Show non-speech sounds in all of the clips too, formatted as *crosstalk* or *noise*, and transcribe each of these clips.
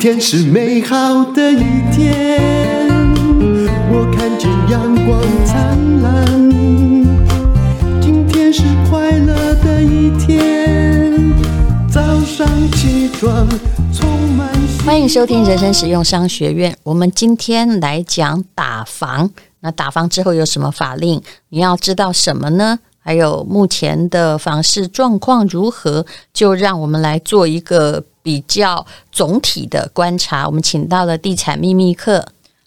天是美好的一天，我看见阳光灿烂。今天是快乐的一天，早上起床充满。欢迎收听人生实用商学院。我们今天来讲打房。那打房之后有什么法令？你要知道什么呢？还有目前的房市状况如何？就让我们来做一个比较总体的观察。我们请到了地产秘密课。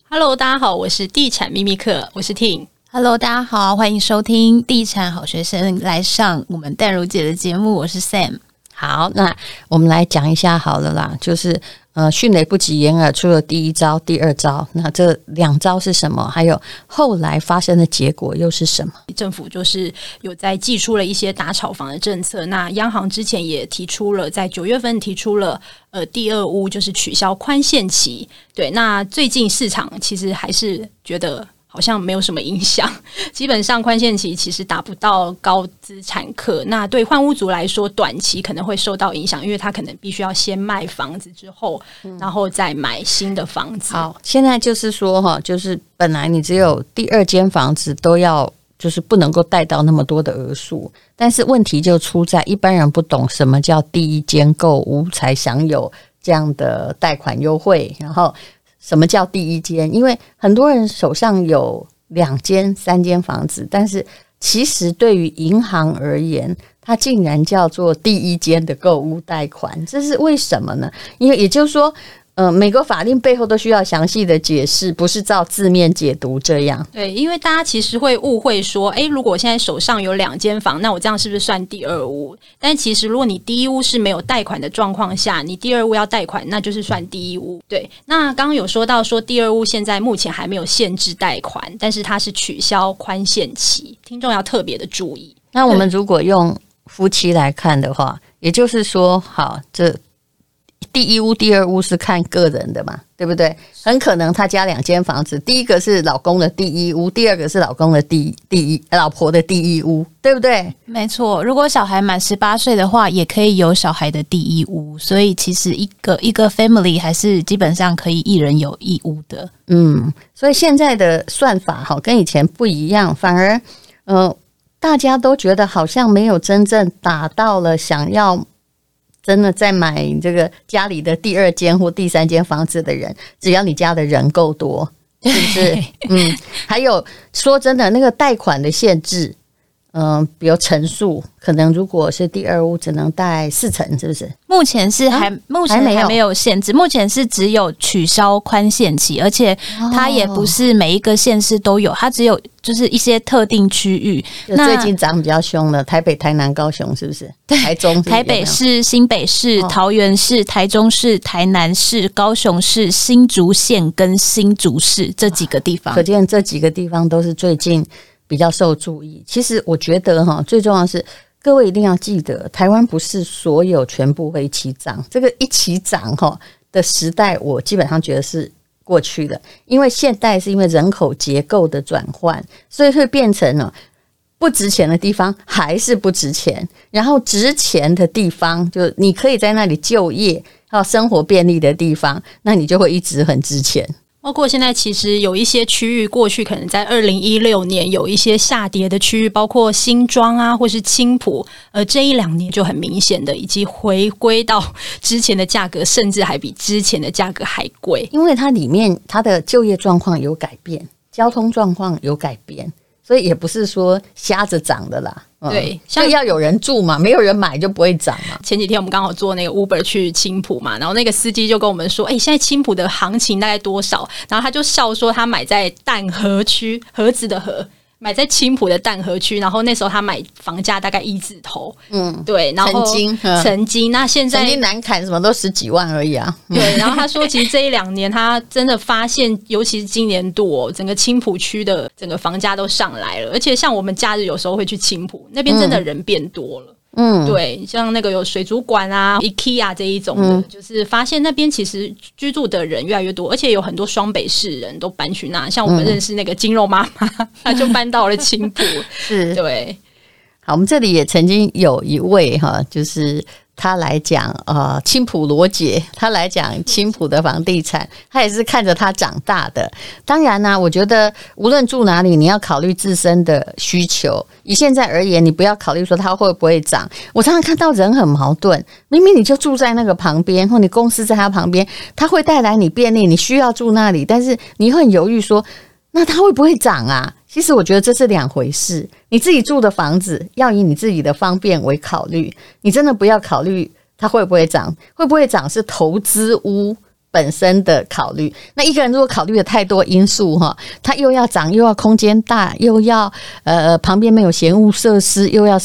Hello，大家好，我是地产秘密课，我是 Ting。Hello，大家好，欢迎收听地产好学生来上我们淡如姐的节目，我是 Sam。好，那我们来讲一下好了啦，就是。呃，迅雷不及掩耳，出了第一招、第二招，那这两招是什么？还有后来发生的结果又是什么？政府就是有在祭出了一些打炒房的政策。那央行之前也提出了，在九月份提出了呃第二屋，就是取消宽限期。对，那最近市场其实还是觉得。好像没有什么影响，*laughs* 基本上宽限期其实达不到高资产客。那对换屋族来说，短期可能会受到影响，因为他可能必须要先卖房子之后，嗯、然后再买新的房子。好，现在就是说哈，就是本来你只有第二间房子都要，就是不能够贷到那么多的额数，但是问题就出在一般人不懂什么叫第一间购屋才享有这样的贷款优惠，然后。什么叫第一间？因为很多人手上有两间、三间房子，但是其实对于银行而言，它竟然叫做第一间的购物贷款，这是为什么呢？因为也就是说。嗯、呃，每个法令背后都需要详细的解释，不是照字面解读这样。对，因为大家其实会误会说，诶，如果我现在手上有两间房，那我这样是不是算第二屋？但其实，如果你第一屋是没有贷款的状况下，你第二屋要贷款，那就是算第一屋。对，那刚刚有说到说第二屋现在目前还没有限制贷款，但是它是取消宽限期，听众要特别的注意。那我们如果用夫妻来看的话，也就是说，好这。第一屋、第二屋是看个人的嘛，对不对？很可能他家两间房子，第一个是老公的第一屋，第二个是老公的第第一老婆的第一屋，对不对？没错。如果小孩满十八岁的话，也可以有小孩的第一屋，所以其实一个一个 family 还是基本上可以一人有一屋的。嗯，所以现在的算法哈跟以前不一样，反而呃大家都觉得好像没有真正达到了想要。真的在买这个家里的第二间或第三间房子的人，只要你家的人够多，是不是？*laughs* 嗯，还有说真的，那个贷款的限制。嗯，比如层数，可能如果是第二屋，只能带四层，是不是？目前是还、啊、目前还没有限制，目前是只有取消宽限期，而且它也不是每一个县市都有，它只有就是一些特定区域。那最近涨比较凶的，台北、台南、高雄，是不是？台中、台北市、新北市、桃园市、台中市、台南市、高雄市、新竹县跟新竹市这几个地方，可见这几个地方都是最近。比较受注意。其实我觉得哈，最重要是各位一定要记得，台湾不是所有全部会一起涨。这个一起涨哈的时代，我基本上觉得是过去的。因为现代是因为人口结构的转换，所以会变成了不值钱的地方还是不值钱，然后值钱的地方就你可以在那里就业，还有生活便利的地方，那你就会一直很值钱。包括现在，其实有一些区域，过去可能在二零一六年有一些下跌的区域，包括新庄啊，或是青浦，呃，这一两年就很明显的，以及回归到之前的价格，甚至还比之前的价格还贵，因为它里面它的就业状况有改变，交通状况有改变。所以也不是说瞎子涨的啦，对，像要有人住嘛，没有人买就不会涨嘛。前几天我们刚好坐那个 Uber 去青浦嘛，然后那个司机就跟我们说：“哎、欸，现在青浦的行情大概多少？”然后他就笑说：“他买在淡河区，盒子的盒。”买在青浦的淡河区，然后那时候他买房价大概一字头，嗯，对，然后曾经，曾经，那现在曾经南砍什么都十几万而已啊，对，*laughs* 然后他说，其实这一两年他真的发现，尤其是今年度，哦，整个青浦区的整个房价都上来了，而且像我们假日有时候会去青浦那边，真的人变多了。嗯嗯，对，像那个有水族馆啊、IKEA 这一种的，嗯、就是发现那边其实居住的人越来越多，而且有很多双北市人都搬去那。像我们认识那个金肉妈妈，*laughs* 她、嗯、就搬到了青浦。是，对。好，我们这里也曾经有一位哈，就是。他来讲，呃，青浦罗姐，他来讲青浦的房地产，他也是看着他长大的。当然呢、我觉得无论住哪里，你要考虑自身的需求。以现在而言，你不要考虑说它会不会涨。我常常看到人很矛盾，明明你就住在那个旁边，或你公司在他旁边，他会带来你便利，你需要住那里，但是你会很犹豫说，那它会不会涨啊？其实我觉得这是两回事。你自己住的房子要以你自己的方便为考虑，你真的不要考虑它会不会涨，会不会涨是投资屋本身的考虑。那一个人如果考虑的太多因素哈，他又要涨，又要空间大，又要呃旁边没有闲物设施，又要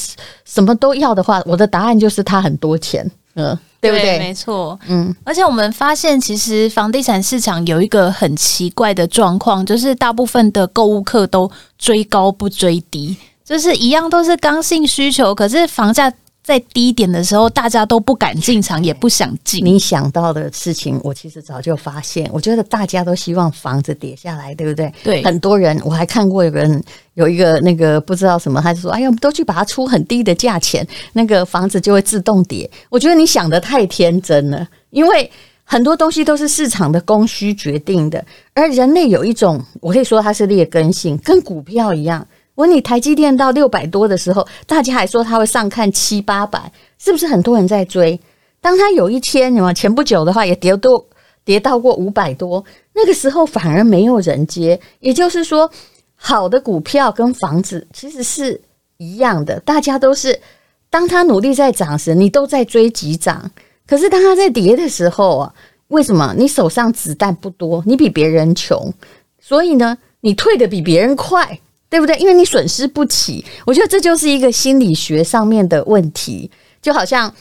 什么都要的话，我的答案就是他很多钱，嗯。对不对？对，没错，嗯，而且我们发现，其实房地产市场有一个很奇怪的状况，就是大部分的购物客都追高不追低，就是一样都是刚性需求，可是房价。在低点的时候，大家都不敢进场，也不想进。你想到的事情，我其实早就发现。我觉得大家都希望房子跌下来，对不对？对。很多人，我还看过有人有一个那个不知道什么，他就说：“哎呀，我们都去把它出很低的价钱，那个房子就会自动跌。”我觉得你想的太天真了，因为很多东西都是市场的供需决定的，而人类有一种，我可以说它是劣根性，跟股票一样。我你，台积电到六百多的时候，大家还说它会上看七八百，是不是很多人在追？当它有一天，什么前不久的话，也跌多跌到过五百多，那个时候反而没有人接。也就是说，好的股票跟房子其实是一样的，大家都是当它努力在涨时，你都在追急涨。可是当它在跌的时候啊，为什么？你手上子弹不多，你比别人穷，所以呢，你退得比别人快。对不对？因为你损失不起，我觉得这就是一个心理学上面的问题。就好像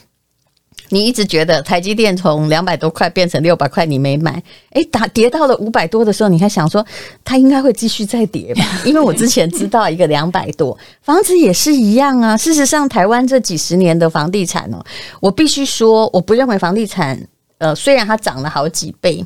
你一直觉得台积电从两百多块变成六百块，你没买，诶，打跌到了五百多的时候，你还想说它应该会继续再跌吧？*laughs* 因为我之前知道一个两百多，房子也是一样啊。事实上，台湾这几十年的房地产哦，我必须说，我不认为房地产呃，虽然它涨了好几倍，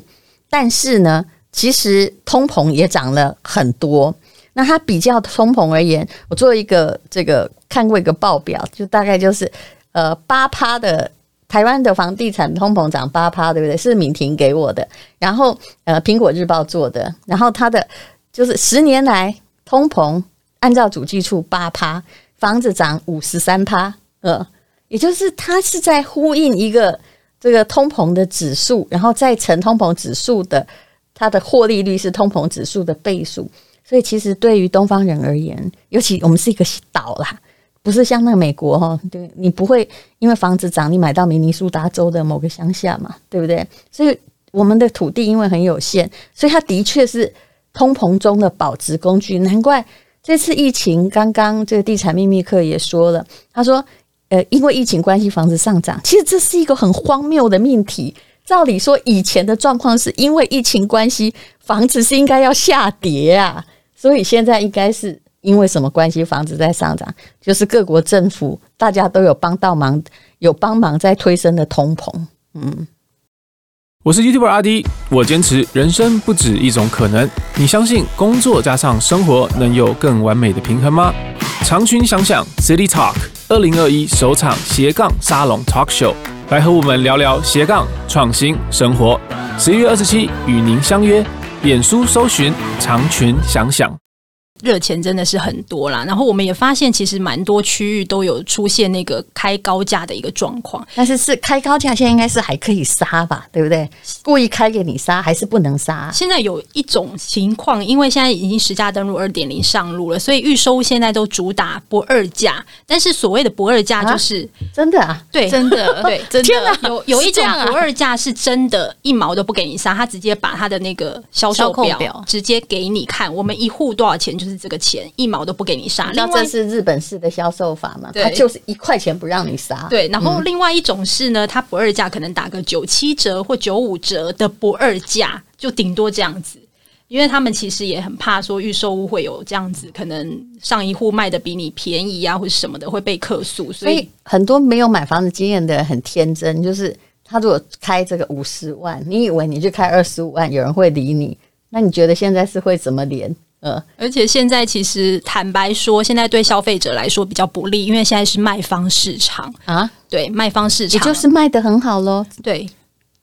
但是呢，其实通膨也涨了很多。那它比较通膨而言，我做一个这个看过一个报表，就大概就是呃八趴的台湾的房地产通膨涨八趴，对不对？是敏婷给我的，然后呃苹果日报做的，然后它的就是十年来通膨按照主计处八趴，房子涨五十三趴，呃，也就是它是在呼应一个这个通膨的指数，然后再乘通膨指数的它的获利率是通膨指数的倍数。所以，其实对于东方人而言，尤其我们是一个岛啦，不是像那个美国哈，对，你不会因为房子涨，你买到明尼苏达州的某个乡下嘛，对不对？所以我们的土地因为很有限，所以它的确是通膨中的保值工具。难怪这次疫情，刚刚这个地产秘密课也说了，他说，呃，因为疫情关系，房子上涨，其实这是一个很荒谬的命题。照理说，以前的状况是因为疫情关系，房子是应该要下跌啊。所以现在应该是因为什么关系，房子在上涨？就是各国政府大家都有帮到忙，有帮忙在推升的通膨。嗯，我是 YouTuber 阿滴，我坚持人生不止一种可能。你相信工作加上生活能有更完美的平衡吗？长群想想 City Talk 二零二一首场斜杠沙龙 Talk Show，来和我们聊聊斜杠创新生活。十一月二十七与您相约。脸书搜寻长裙想想。热钱真的是很多啦，然后我们也发现，其实蛮多区域都有出现那个开高价的一个状况。但是是开高价，现在应该是还可以杀吧，对不对？故意开给你杀，还是不能杀？现在有一种情况，因为现在已经实价登录二点零上路了，所以预收现在都主打不二价。但是所谓的不二价，就是、啊、真的啊，对，真的，*laughs* 对，真的。有有一种不二价是真的，一毛都不给你杀，他直接把他的那个销售表直接给你看，我们一户多少钱就是。这个钱一毛都不给你杀，那这是日本式的销售法嘛？他就是一块钱不让你杀。对，然后另外一种是呢，他不二价可能打个九七折或九五折的不二价，就顶多这样子，因为他们其实也很怕说预售屋会有这样子，可能上一户卖的比你便宜啊，或者什么的会被客诉，所以很多没有买房子经验的人很天真，就是他如果开这个五十万，你以为你去开二十五万，有人会理你？那你觉得现在是会怎么连？呃，而且现在其实坦白说，现在对消费者来说比较不利，因为现在是卖方市场啊，对，卖方市场，也就是卖的很好喽。对，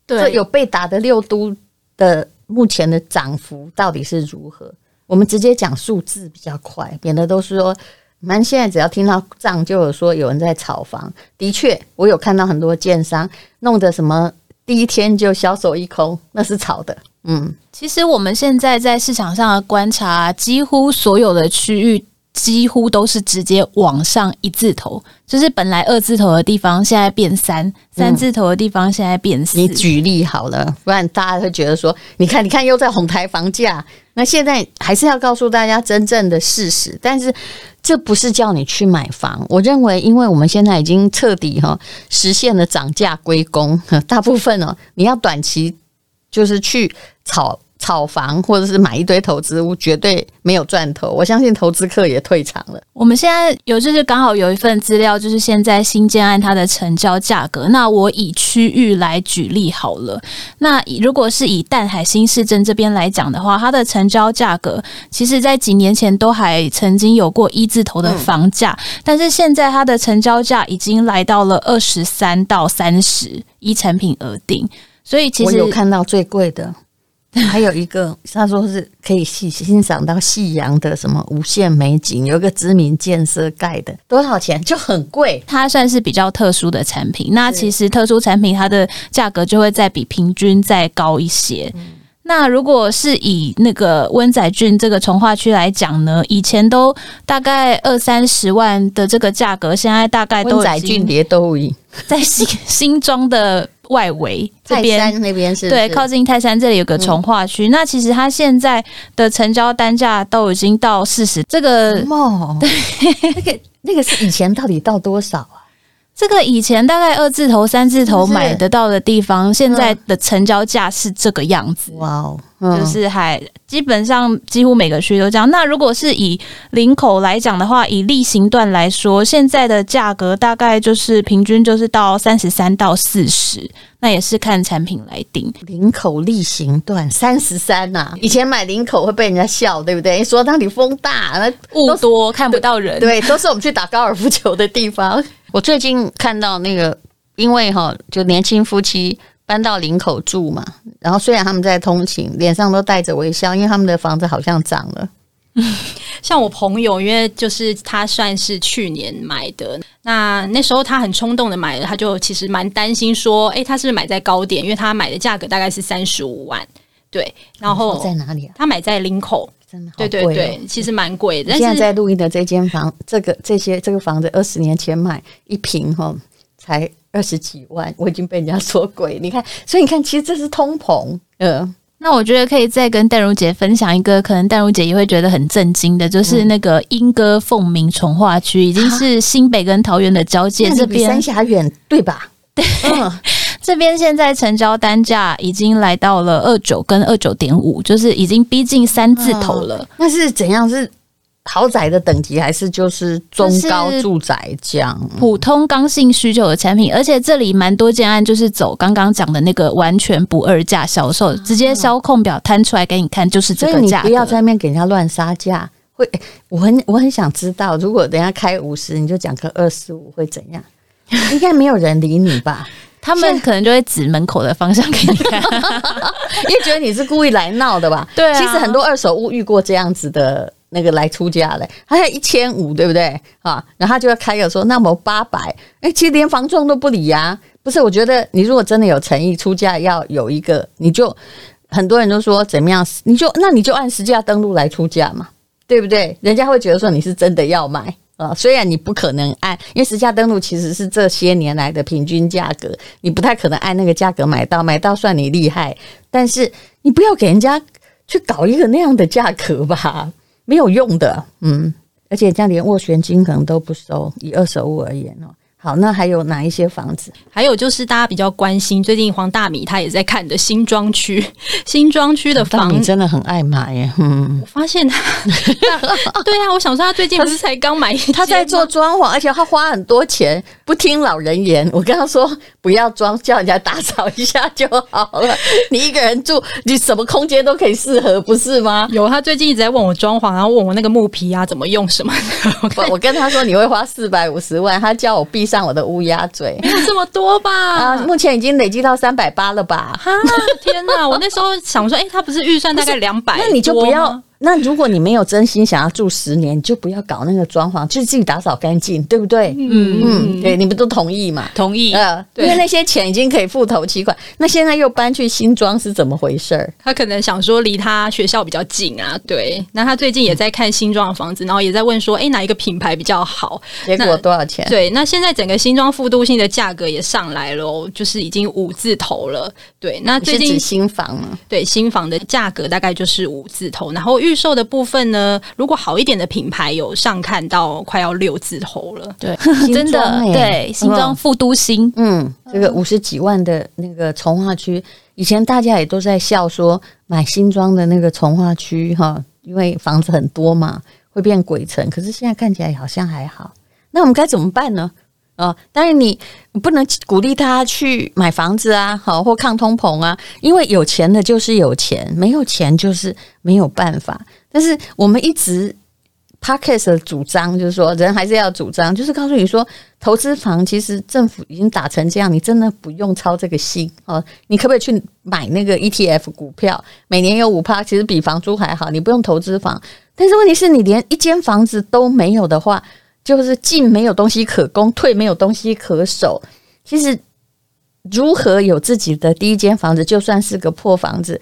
对，有被打的六都的目前的涨幅到底是如何？我们直接讲数字比较快，免得都是说，蛮现在只要听到涨，就有说有人在炒房。的确，我有看到很多建商弄得什么第一天就销售一空，那是炒的。嗯，其实我们现在在市场上的观察，几乎所有的区域几乎都是直接往上一字头，就是本来二字头的地方现在变三，三字头的地方现在变四。你举例好了，不然大家会觉得说，你看，你看又在哄抬房价。那现在还是要告诉大家真正的事实，但是这不是叫你去买房。我认为，因为我们现在已经彻底哈实现了涨价归公，大部分哦，你要短期。就是去炒炒房，或者是买一堆投资物，绝对没有赚头。我相信投资客也退场了。我们现在有就是刚好有一份资料，就是现在新建案它的成交价格。那我以区域来举例好了。那如果是以淡海新市镇这边来讲的话，它的成交价格，其实在几年前都还曾经有过一字头的房价，嗯、但是现在它的成交价已经来到了二十三到三十，依产品而定。所以其实我有看到最贵的，*laughs* 还有一个他说是可以欣欣赏到夕阳的什么无限美景，有一个知名建设盖的，多少钱？就很贵。它算是比较特殊的产品，那其实特殊产品它的价格就会再比平均再高一些。嗯。那如果是以那个温仔郡这个从化区来讲呢，以前都大概二三十万的这个价格，现在大概都温仔圳叠都已。在新 *laughs* 新庄的外围这边，那边是，是对，靠近泰山这里有个从化区。嗯、那其实它现在的成交单价都已经到四十，这个哦，对，那个那个是以前到底到多少啊？这个以前大概二字头、三字头买得到的地方，现在的成交价是这个样子。哇哦，就是还基本上几乎每个区都这样。那如果是以林口来讲的话，以例行段来说，现在的价格大概就是平均就是到三十三到四十，那也是看产品来定。林口例行段三十三呐，以前买林口会被人家笑，对不对？说那里风大，那雾多看不到人，对，都是我们去打高尔夫球的地方。我最近看到那个，因为哈，就年轻夫妻搬到林口住嘛，然后虽然他们在通勤，脸上都带着微笑，因为他们的房子好像涨了。*laughs* 像我朋友，因为就是他算是去年买的，那那时候他很冲动的买了，他就其实蛮担心说，哎，他是不是买在高点？因为他买的价格大概是三十五万，对，然后在哪里啊？他买在林口。真的对对对，其实蛮贵的。但是现在在录音的这间房，这个这些这个房子二十年前买一平哈，才二十几万，我已经被人家说贵。你看，所以你看，其实这是通膨。嗯，那我觉得可以再跟淡如姐分享一个，可能淡如姐也会觉得很震惊的，就是那个莺歌凤鸣从化区，已经是新北跟桃园的交界，这边比三峡远，对吧？对。嗯这边现在成交单价已经来到了二九跟二九点五，就是已经逼近三字头了。那是怎样？是豪宅的等级，还是就是中高住宅这样？普通刚性需求的产品，而且这里蛮多建案就是走刚刚讲的那个完全不二价销售，直接销控表摊出来给你看，就是这个价。你不要在那边给人家乱杀价。会，我很我很想知道，如果等下开五十，你就讲个二十五，会怎样？*laughs* 应该没有人理你吧？他们可能就会指门口的方向给你看，*laughs* 因为觉得你是故意来闹的吧？对啊，其实很多二手屋遇过这样子的那个来出价的，他要一千五，对不对啊？然后他就要开个说，那么八百，哎，其实连房仲都不理呀、啊。不是，我觉得你如果真的有诚意出价，要有一个，你就很多人都说怎么样，你就那你就按实价登录来出价嘛，对不对？人家会觉得说你是真的要买。呃，虽然你不可能按，因为实价登录其实是这些年来的平均价格，你不太可能按那个价格买到，买到算你厉害。但是你不要给人家去搞一个那样的价格吧，没有用的。嗯，而且这样连斡旋金可能都不收，以二手物而言哦，好，那还有哪一些房子？还有就是大家比较关心，最近黄大米他也在看的新庄区，*laughs* 新庄区的房子真的很爱买耶。嗯，我发现他，*laughs* 对啊，我想说他最近不是才刚买一间，他在做装潢，而且他花很多钱，不听老人言。我跟他说不要装，叫人家打扫一下就好了。*laughs* 你一个人住，你什么空间都可以适合，不是吗？有，他最近一直在问我装潢，然后问我那个木皮啊怎么用什么的。我我跟他说你会花四百五十万，他叫我闭。上我的乌鸦嘴，没有这么多吧？啊，目前已经累积到三百八了吧？哈，天哪！我那时候想说，哎、欸，他不是预算大概两百，那你就不要。那如果你没有真心想要住十年，你就不要搞那个装潢，就是自己打扫干净，对不对？嗯嗯，对，你们都同意嘛？同意。呃，因为那些钱已经可以付头期款，那现在又搬去新庄是怎么回事？他可能想说离他学校比较近啊。对，那他最近也在看新庄的房子，然后也在问说，哎，哪一个品牌比较好？结果多少钱？对，那现在整个新庄复都性的价格也上来了，就是已经五字头了。对，那最近新房嘛，对，新房的价格大概就是五字头，然后预售的部分。呢，如果好一点的品牌有上看到快要六字头了，对，*laughs* 真的对，新庄副都心，嗯，这个五十几万的那个从化区，以前大家也都在笑说买新庄的那个从化区哈，因为房子很多嘛，会变鬼城，可是现在看起来好像还好，那我们该怎么办呢？哦，但是你不能鼓励他去买房子啊，好或抗通膨啊，因为有钱的就是有钱，没有钱就是没有办法。但是我们一直 Podcast 的主张就是说，人还是要主张，就是告诉你说，投资房其实政府已经打成这样，你真的不用操这个心哦。你可不可以去买那个 ETF 股票，每年有五趴，其实比房租还好，你不用投资房。但是问题是你连一间房子都没有的话。就是进没有东西可攻，退没有东西可守。其实，如何有自己的第一间房子，就算是个破房子，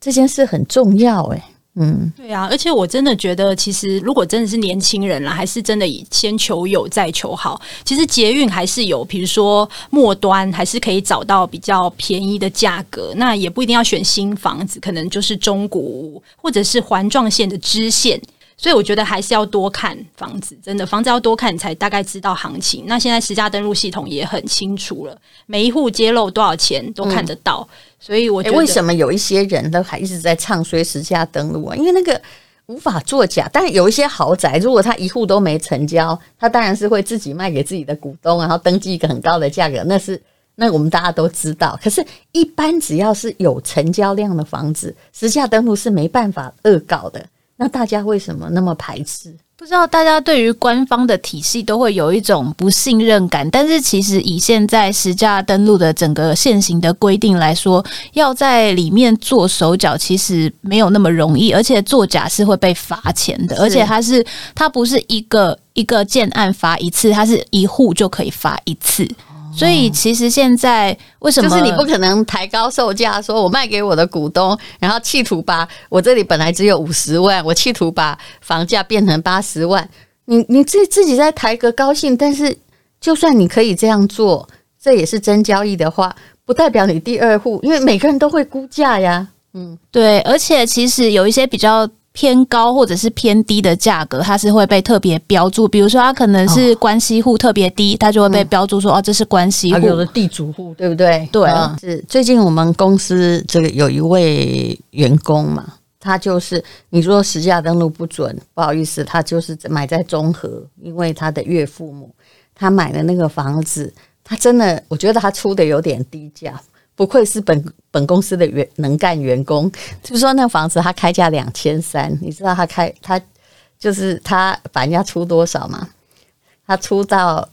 这件事很重要。诶，嗯，对啊，而且我真的觉得，其实如果真的是年轻人啦，还是真的以先求有再求好。其实捷运还是有，比如说末端还是可以找到比较便宜的价格。那也不一定要选新房子，可能就是中古，或者是环状线的支线。所以我觉得还是要多看房子，真的房子要多看，你才大概知道行情。那现在实价登录系统也很清楚了，每一户揭露多少钱都看得到。嗯、所以我觉得、欸、为什么有一些人都还一直在唱衰实价登录啊？因为那个无法作假。但是有一些豪宅，如果他一户都没成交，他当然是会自己卖给自己的股东，然后登记一个很高的价格。那是那我们大家都知道。可是，一般只要是有成交量的房子，实价登录是没办法恶搞的。那大家为什么那么排斥？不知道大家对于官方的体系都会有一种不信任感。但是其实以现在实价登录的整个现行的规定来说，要在里面做手脚，其实没有那么容易，而且作假是会被罚钱的。而且它是它不是一个一个建案罚一次，它是一户就可以罚一次。所以其实现在为什么就是你不可能抬高售价，说我卖给我的股东，然后企图把我这里本来只有五十万，我企图把房价变成八十万。你你自自己在抬个高兴，但是就算你可以这样做，这也是真交易的话，不代表你第二户，因为每个人都会估价呀。嗯，对，而且其实有一些比较。偏高或者是偏低的价格，它是会被特别标注。比如说，它可能是关系户特别低，它就会被标注说：“哦，这是关系户。”有的地主户，对不对？对，是最近我们公司这个有一位员工嘛，他就是你说实价登录不准，不好意思，他就是买在中和，因为他的岳父母他买的那个房子，他真的，我觉得他出的有点低价。不愧是本本公司的员能干员工，就是说那个房子他开价两千三，你知道他开他就是他把人家出多少吗？他出到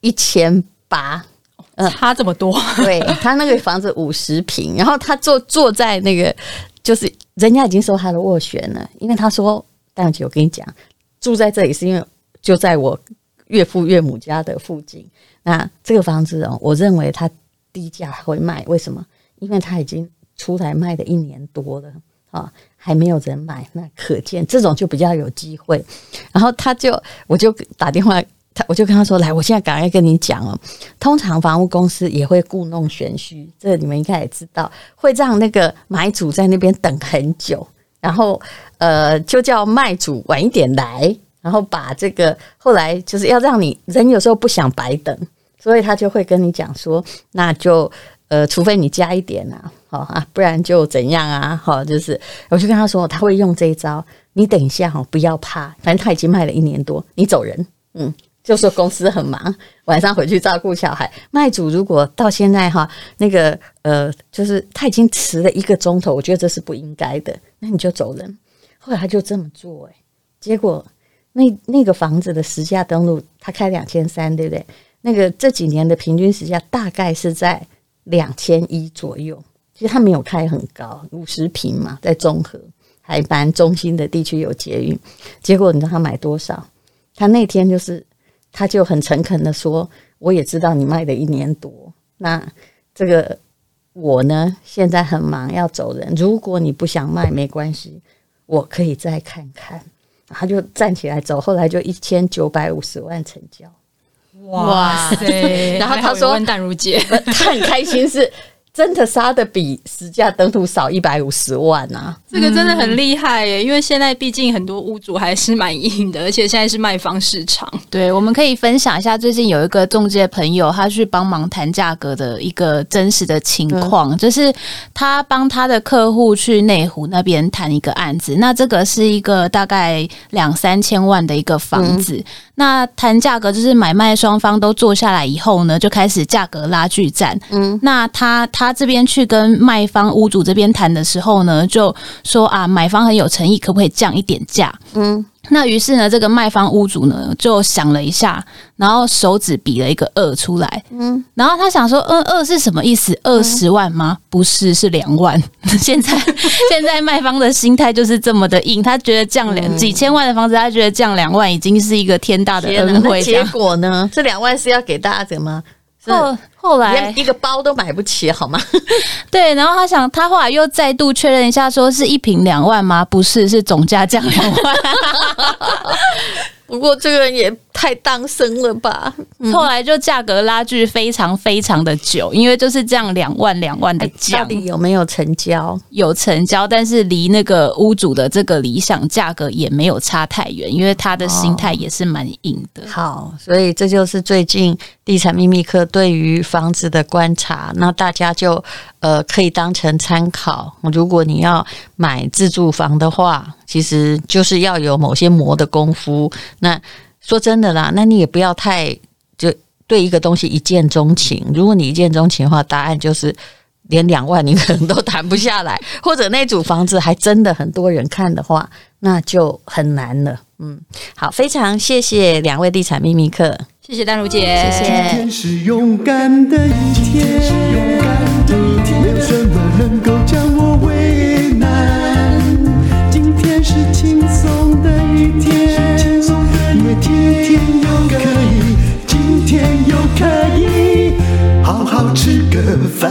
一千八，嗯，差这么多。对，他那个房子五十平，然后他坐坐在那个，就是人家已经收他的斡旋了，因为他说戴小姐，我跟你讲，住在这里是因为就在我岳父岳母家的附近。那这个房子哦，我认为他。低价会卖，为什么？因为他已经出来卖了一年多了啊，还没有人买，那可见这种就比较有机会。然后他就，我就打电话，他我就跟他说：“来，我现在赶快跟你讲哦。通常房屋公司也会故弄玄虚，这你们应该也知道，会让那个买主在那边等很久，然后呃，就叫卖主晚一点来。”然后把这个后来就是要让你人有时候不想白等，所以他就会跟你讲说，那就呃，除非你加一点啊，好啊，不然就怎样啊，好，就是我就跟他说，他会用这一招，你等一下哈，不要怕，反正他已经卖了一年多，你走人，嗯。就说公司很忙，晚上回去照顾小孩。卖主如果到现在哈，那个呃，就是他已经迟了一个钟头，我觉得这是不应该的。那你就走人。后来他就这么做，诶，结果那那个房子的实价登录，他开两千三，对不对？那个这几年的平均时价大概是在两千一左右。其实他没有开很高，五十平嘛，在中和还蛮中心的地区有捷运。结果你知道他买多少？他那天就是。他就很诚恳的说：“我也知道你卖了一年多，那这个我呢，现在很忙要走人。如果你不想卖，没关系，我可以再看看。”他就站起来走，后来就一千九百五十万成交。哇塞！*laughs* 然后他说：“淡如姐，*laughs* 他很开心是。”真的杀的比实价登录少一百五十万啊！这个真的很厉害耶，因为现在毕竟很多屋主还是蛮硬的，而且现在是卖方市场。对，我们可以分享一下最近有一个中介朋友，他去帮忙谈价格的一个真实的情况，嗯、就是他帮他的客户去内湖那边谈一个案子，那这个是一个大概两三千万的一个房子。嗯、那谈价格就是买卖双方都坐下来以后呢，就开始价格拉锯战。嗯，那他他。他这边去跟卖方屋主这边谈的时候呢，就说啊，买方很有诚意，可不可以降一点价？嗯，那于是呢，这个卖方屋主呢就想了一下，然后手指比了一个二出来。嗯，然后他想说，嗯，二是什么意思？二十万吗？不是，是两万。*laughs* 现在 *laughs* 现在卖方的心态就是这么的硬，他觉得降两几千万的房子，他觉得降两万已经是一个天大的恩惠。结果呢，这两万是要给大家的吗？后后来连一个包都买不起，好吗？*laughs* 对，然后他想，他后来又再度确认一下，说是一瓶两万吗？不是，是总价降两万。*laughs* 不过这个人也太当生了吧！嗯、后来就价格拉锯非常非常的久，因为就是这样两万两万的价，到底有没有成交？有成交，但是离那个屋主的这个理想价格也没有差太远，因为他的心态也是蛮硬的。哦、好，所以这就是最近地产秘密课对于房子的观察，那大家就呃可以当成参考。如果你要买自住房的话，其实就是要有某些磨的功夫。那说真的啦，那你也不要太就对一个东西一见钟情。如果你一见钟情的话，答案就是连两万你可能都谈不下来，或者那组房子还真的很多人看的话，那就很难了。嗯，好，非常谢谢两位地产秘密客，谢谢丹如姐，谢谢。今天是勇敢的一天，没有什么能够因为今天又可以，今天又可以好好吃个饭。